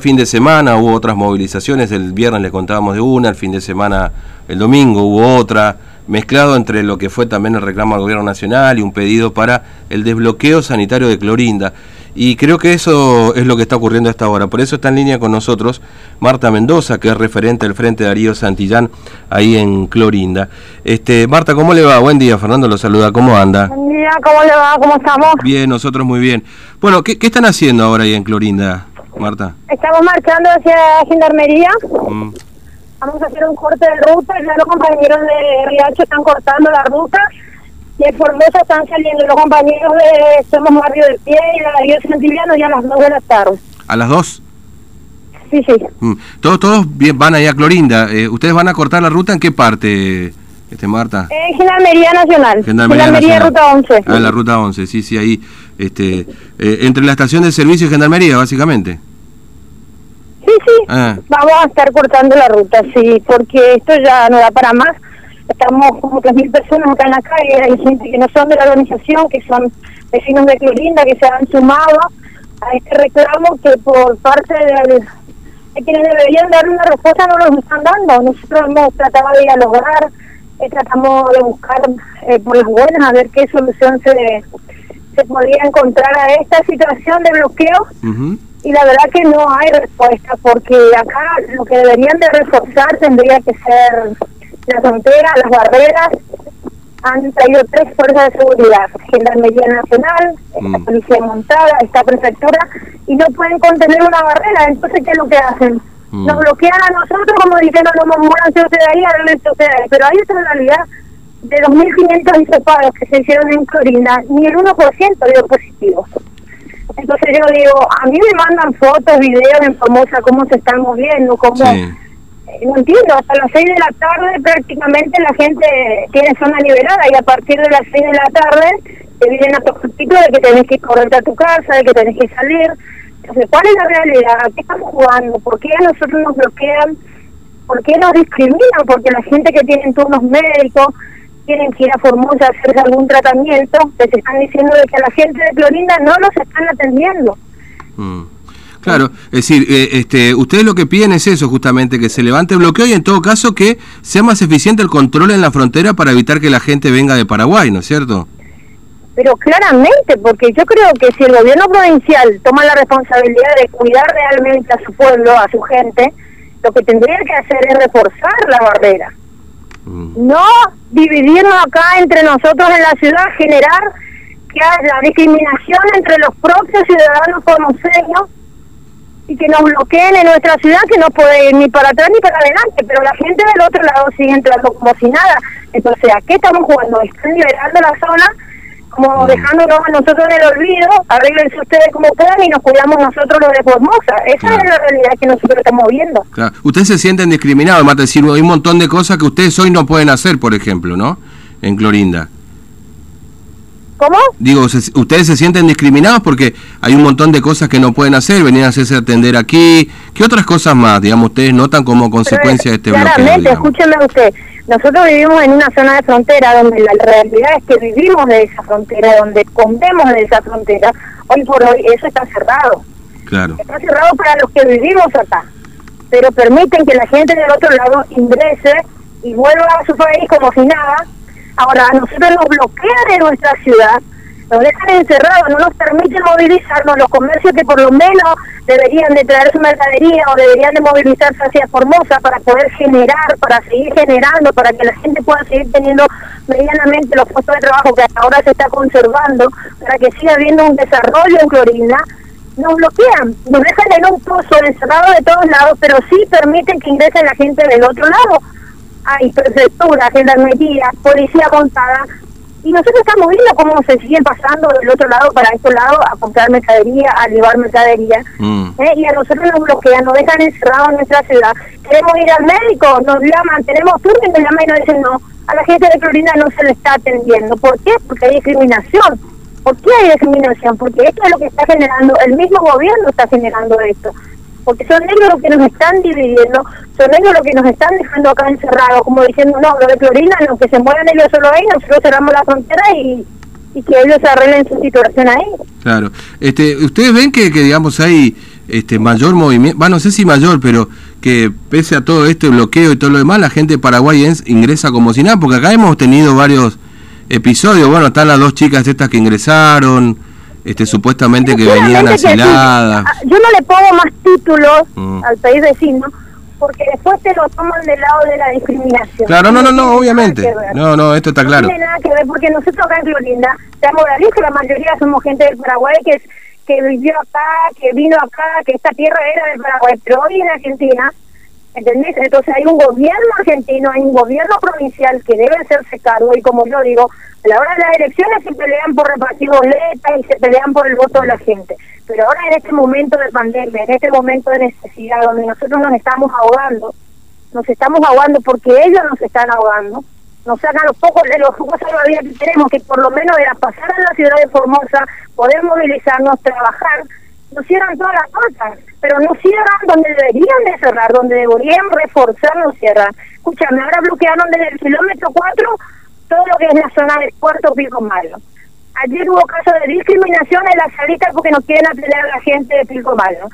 Fin de semana hubo otras movilizaciones, el viernes les contábamos de una, el fin de semana, el domingo hubo otra, mezclado entre lo que fue también el reclamo al gobierno nacional y un pedido para el desbloqueo sanitario de Clorinda. Y creo que eso es lo que está ocurriendo a esta hora. Por eso está en línea con nosotros Marta Mendoza, que es referente del Frente Darío Santillán, ahí en Clorinda. Este, Marta, ¿cómo le va? Buen día, Fernando lo saluda. ¿Cómo anda? Buen día, ¿cómo le va? ¿Cómo estamos? Bien, nosotros muy bien. Bueno, ¿qué, qué están haciendo ahora ahí en Clorinda? Marta? Estamos marchando hacia Gendarmería. Mm. Vamos a hacer un corte de ruta. Ya los compañeros de Riacho están cortando la ruta. Y en Formosa están saliendo los compañeros de Somos Barrio de Pie y la Darío Santillano ya a las 2 de la tarde. ¿A las 2? Sí, sí. Mm. Todos, todos van allá a Clorinda. Eh, ¿Ustedes van a cortar la ruta en qué parte, este Marta? En Gendarmería Nacional. Gendarmería, Ruta 11. Ah, la Ruta 11, sí, sí, ahí. Este, eh, entre la estación de servicio y Gendarmería, básicamente. Ah. vamos a estar cortando la ruta, sí, porque esto ya no da para más. Estamos como 3.000 personas acá en la calle, hay gente que no son de la organización, que son vecinos de Clorinda, que se han sumado a este reclamo que por parte de, quienes deberían dar una respuesta no nos están dando. Nosotros hemos tratado de dialogar, eh, tratamos de buscar eh, por las buenas a ver qué solución se, se podría encontrar a esta situación de bloqueo y la verdad que no hay respuesta porque acá lo que deberían de reforzar tendría que ser la frontera, las barreras. Han traído tres fuerzas de seguridad, Gendarmería Nacional, la mm. Policía Montada, esta prefectura, y no pueden contener una barrera. Entonces, ¿qué es lo que hacen? Mm. Nos bloquean a nosotros como diciendo, no, muéranse ustedes ahí, háganse ustedes. Pero hay otra realidad de 2.500 hisopados que se hicieron en Clorinda, ni el 1% dio positivo. Entonces yo digo, a mí me mandan fotos, videos en Formosa, cómo se están moviendo, cómo... Eh, no entiendo, hasta las 6 de la tarde prácticamente la gente tiene zona liberada y a partir de las 6 de la tarde te vienen a poquito de que tenés que correr a tu casa, de que tenés que salir. Entonces, ¿cuál es la realidad? ¿Qué estamos jugando? ¿Por qué a nosotros nos bloquean? ¿Por qué nos discriminan? Porque la gente que tiene turnos médicos, tienen que ir a Formosa a hacerse algún tratamiento, les están diciendo de que a la gente de Clorinda no los están atendiendo. Mm. Claro, es decir, eh, este, ustedes lo que piden es eso, justamente, que se levante el bloqueo y en todo caso que sea más eficiente el control en la frontera para evitar que la gente venga de Paraguay, ¿no es cierto? Pero claramente, porque yo creo que si el gobierno provincial toma la responsabilidad de cuidar realmente a su pueblo, a su gente, lo que tendría que hacer es reforzar la barrera. No dividirnos acá entre nosotros en la ciudad, generar que haya discriminación entre los propios ciudadanos conoceños y que nos bloqueen en nuestra ciudad, que no puede ir ni para atrás ni para adelante, pero la gente del otro lado sigue entrando como si nada. Entonces, ¿a qué estamos jugando? Están liberando la zona como dejándonos a nosotros en el olvido, arreglense ustedes como puedan y nos cuidamos nosotros los de Formosa. Esa es la realidad que nosotros estamos viendo. Claro. Ustedes se sienten discriminados, Marta, decir, hay un montón de cosas que ustedes hoy no pueden hacer, por ejemplo, ¿no? En Clorinda. ¿Cómo? Digo, ustedes se sienten discriminados porque hay un montón de cosas que no pueden hacer, venir a hacerse atender aquí. ¿Qué otras cosas más, digamos, ustedes notan como consecuencia de este bloqueo? Claramente, escúcheme usted, nosotros vivimos en una zona de frontera donde la realidad es que vivimos de esa frontera, donde comemos de esa frontera. Hoy por hoy eso está cerrado. Claro. Está cerrado para los que vivimos acá. Pero permiten que la gente del otro lado ingrese y vuelva a su país como si nada. Ahora, a nosotros nos bloquean en nuestra ciudad nos dejan encerrados, no nos permiten movilizarnos, los comercios que por lo menos deberían de traer su mercadería o deberían de movilizarse hacia Formosa para poder generar, para seguir generando, para que la gente pueda seguir teniendo medianamente los puestos de trabajo que hasta ahora se está conservando, para que siga habiendo un desarrollo en Clorinda, nos bloquean, nos dejan en un pozo encerrado de todos lados, pero sí permiten que ingrese la gente del otro lado. Hay prefectura, gendarmería, policía montada, y nosotros estamos viendo cómo se siguen pasando del otro lado para este lado a comprar mercadería, a llevar mercadería. Mm. ¿eh? Y a nosotros nos bloquean, nos dejan encerrados en nuestra ciudad. Queremos ir al médico, nos llaman, tenemos turno y nos llaman y nos dicen no. A la gente de Florida no se le está atendiendo. ¿Por qué? Porque hay discriminación. ¿Por qué hay discriminación? Porque esto es lo que está generando, el mismo gobierno está generando esto porque son ellos los que nos están dividiendo, son ellos los que nos están dejando acá encerrados, como diciendo, no, lo de Florina, lo que se muevan ellos solo ahí, nosotros cerramos la frontera y, que ellos arreglen su situación ahí. Claro. Este, ¿Ustedes ven que, que digamos, hay este mayor movimiento, bueno, no sé si mayor, pero que pese a todo este bloqueo y todo lo demás, la gente de Paraguay ingresa como si nada, porque acá hemos tenido varios episodios, bueno, están las dos chicas estas que ingresaron, este supuestamente que venían asiladas. Ah, yo no le pongo más títulos mm. al país vecino, porque después te lo toman del lado de la discriminación. Claro, no, no, no, obviamente. No, no, esto está claro. No tiene nada que ver, porque nosotros acá en Clorinda, seamos realistas, la mayoría somos gente del Paraguay que es que vivió acá, que vino acá, que esta tierra era del Paraguay, pero hoy en Argentina, ¿entendés? Entonces hay un gobierno argentino, hay un gobierno provincial que debe hacerse cargo y como yo digo, a la hora de las elecciones se pelean por repartir boletas y se pelean por el voto de la gente. Pero ahora en este momento de pandemia, en este momento de necesidad, donde nosotros nos estamos ahogando, nos estamos ahogando porque ellos nos están ahogando, nos sacan los pocos de los pocos salvavidas que tenemos, que por lo menos era pasar a la ciudad de Formosa, poder movilizarnos, trabajar, nos cierran todas las cosas, pero no cierran donde deberían de cerrar, donde deberían reforzar, no cierran. Escúchame, ahora bloquearon desde el kilómetro 4 todo lo que es la zona del puerto Pico Malo. Ayer hubo casos de discriminación en la salita porque no quieren atender a la gente de Pico Malo.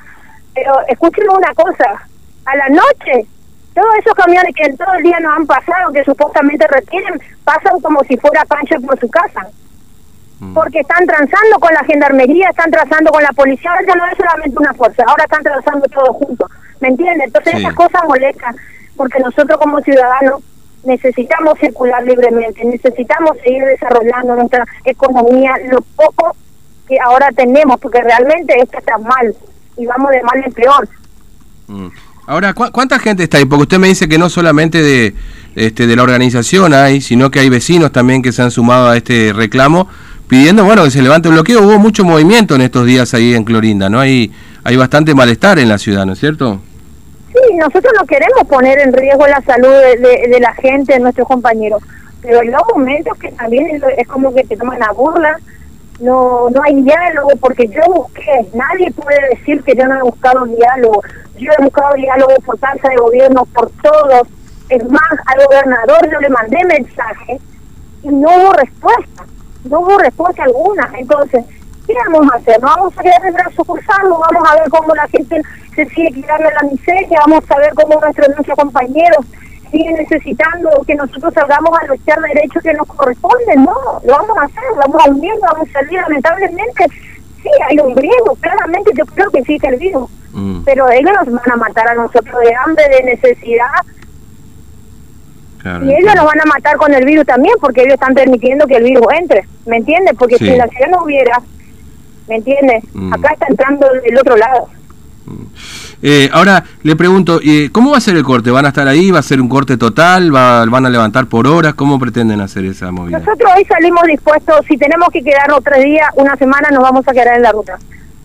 Pero escúchenme una cosa, a la noche todos esos camiones que en todo el día nos han pasado, que supuestamente retienen, pasan como si fuera Pancho por su casa. Mm. Porque están transando con la gendarmería, están trazando con la policía, ahora ya no es solamente una fuerza, ahora están trazando todo juntos. ¿Me entiendes? Entonces esas cosas molestan, porque nosotros como ciudadanos necesitamos circular libremente, necesitamos seguir desarrollando nuestra economía, lo poco que ahora tenemos, porque realmente esto está mal y vamos de mal en peor. Mm. Ahora, ¿cuánta gente está ahí? Porque usted me dice que no solamente de, este, de la organización hay, sino que hay vecinos también que se han sumado a este reclamo pidiendo, bueno, que se levante el bloqueo. Hubo mucho movimiento en estos días ahí en Clorinda, ¿no? Hay, hay bastante malestar en la ciudad, ¿no es cierto? Sí, nosotros no queremos poner en riesgo la salud de, la gente, de nuestros compañeros, pero los momentos que también es como que te toman la burla, no no hay diálogo porque yo busqué, nadie puede decir que yo no he buscado diálogo, yo he buscado diálogo por falta de gobierno, por todos, es más, al gobernador yo le mandé mensaje y no hubo respuesta, no hubo respuesta alguna, entonces, ¿qué vamos a hacer? ¿No vamos a quedar el brazo cruzado? ¿Vamos a ver cómo la gente se sigue quedando en la miseria? ¿Vamos a ver cómo nuestros, nuestros compañeros sigue necesitando que nosotros salgamos a luchar derechos que nos corresponden, no, lo vamos a hacer, vamos a unir, vamos a salir, lamentablemente, sí, hay un griego, claramente yo creo que sí que el virus, mm. pero ellos nos van a matar a nosotros de hambre, de necesidad, y ellos nos van a matar con el virus también, porque ellos están permitiendo que el virus entre, ¿me entiendes? Porque si la ciudad no hubiera, ¿me entiendes? Mm. Acá está entrando del otro lado. Mm. Eh, ahora le pregunto, eh, ¿cómo va a ser el corte? ¿Van a estar ahí? ¿Va a ser un corte total? ¿Va, ¿Van a levantar por horas? ¿Cómo pretenden hacer esa movida? Nosotros hoy salimos dispuestos, si tenemos que quedarnos tres días, una semana, nos vamos a quedar en la ruta.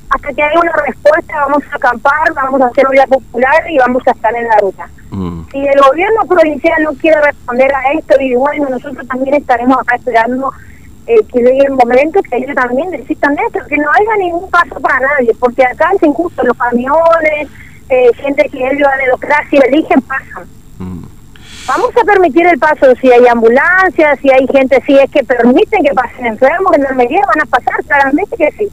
Hasta que haya una respuesta, vamos a acampar, vamos a hacer vida popular y vamos a estar en la ruta. Mm. Si el gobierno provincial no quiere responder a esto, y bueno, nosotros también estaremos acá esperando eh, que llegue el momento que ellos también necesitan esto, que no haya ningún paso para nadie, porque acá es injusto, los camiones, eh, gente que ellos a democracia eligen pasan. Mm. Vamos a permitir el paso si hay ambulancias, si hay gente, si es que permiten que pasen enfermos, en la medida van a pasar, claramente que sí.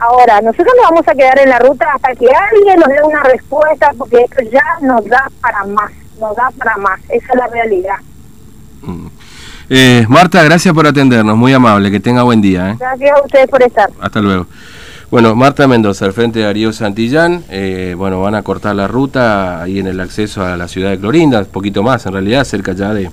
Ahora, nosotros nos vamos a quedar en la ruta hasta que alguien nos dé una respuesta, porque esto ya nos da para más, nos da para más, esa es la realidad. Mm. Eh, Marta, gracias por atendernos, muy amable, que tenga buen día. ¿eh? Gracias a ustedes por estar. Hasta luego. Bueno, Marta Mendoza, al frente de Darío Santillán, eh, bueno, van a cortar la ruta ahí en el acceso a la ciudad de Clorinda, un poquito más en realidad, cerca ya de,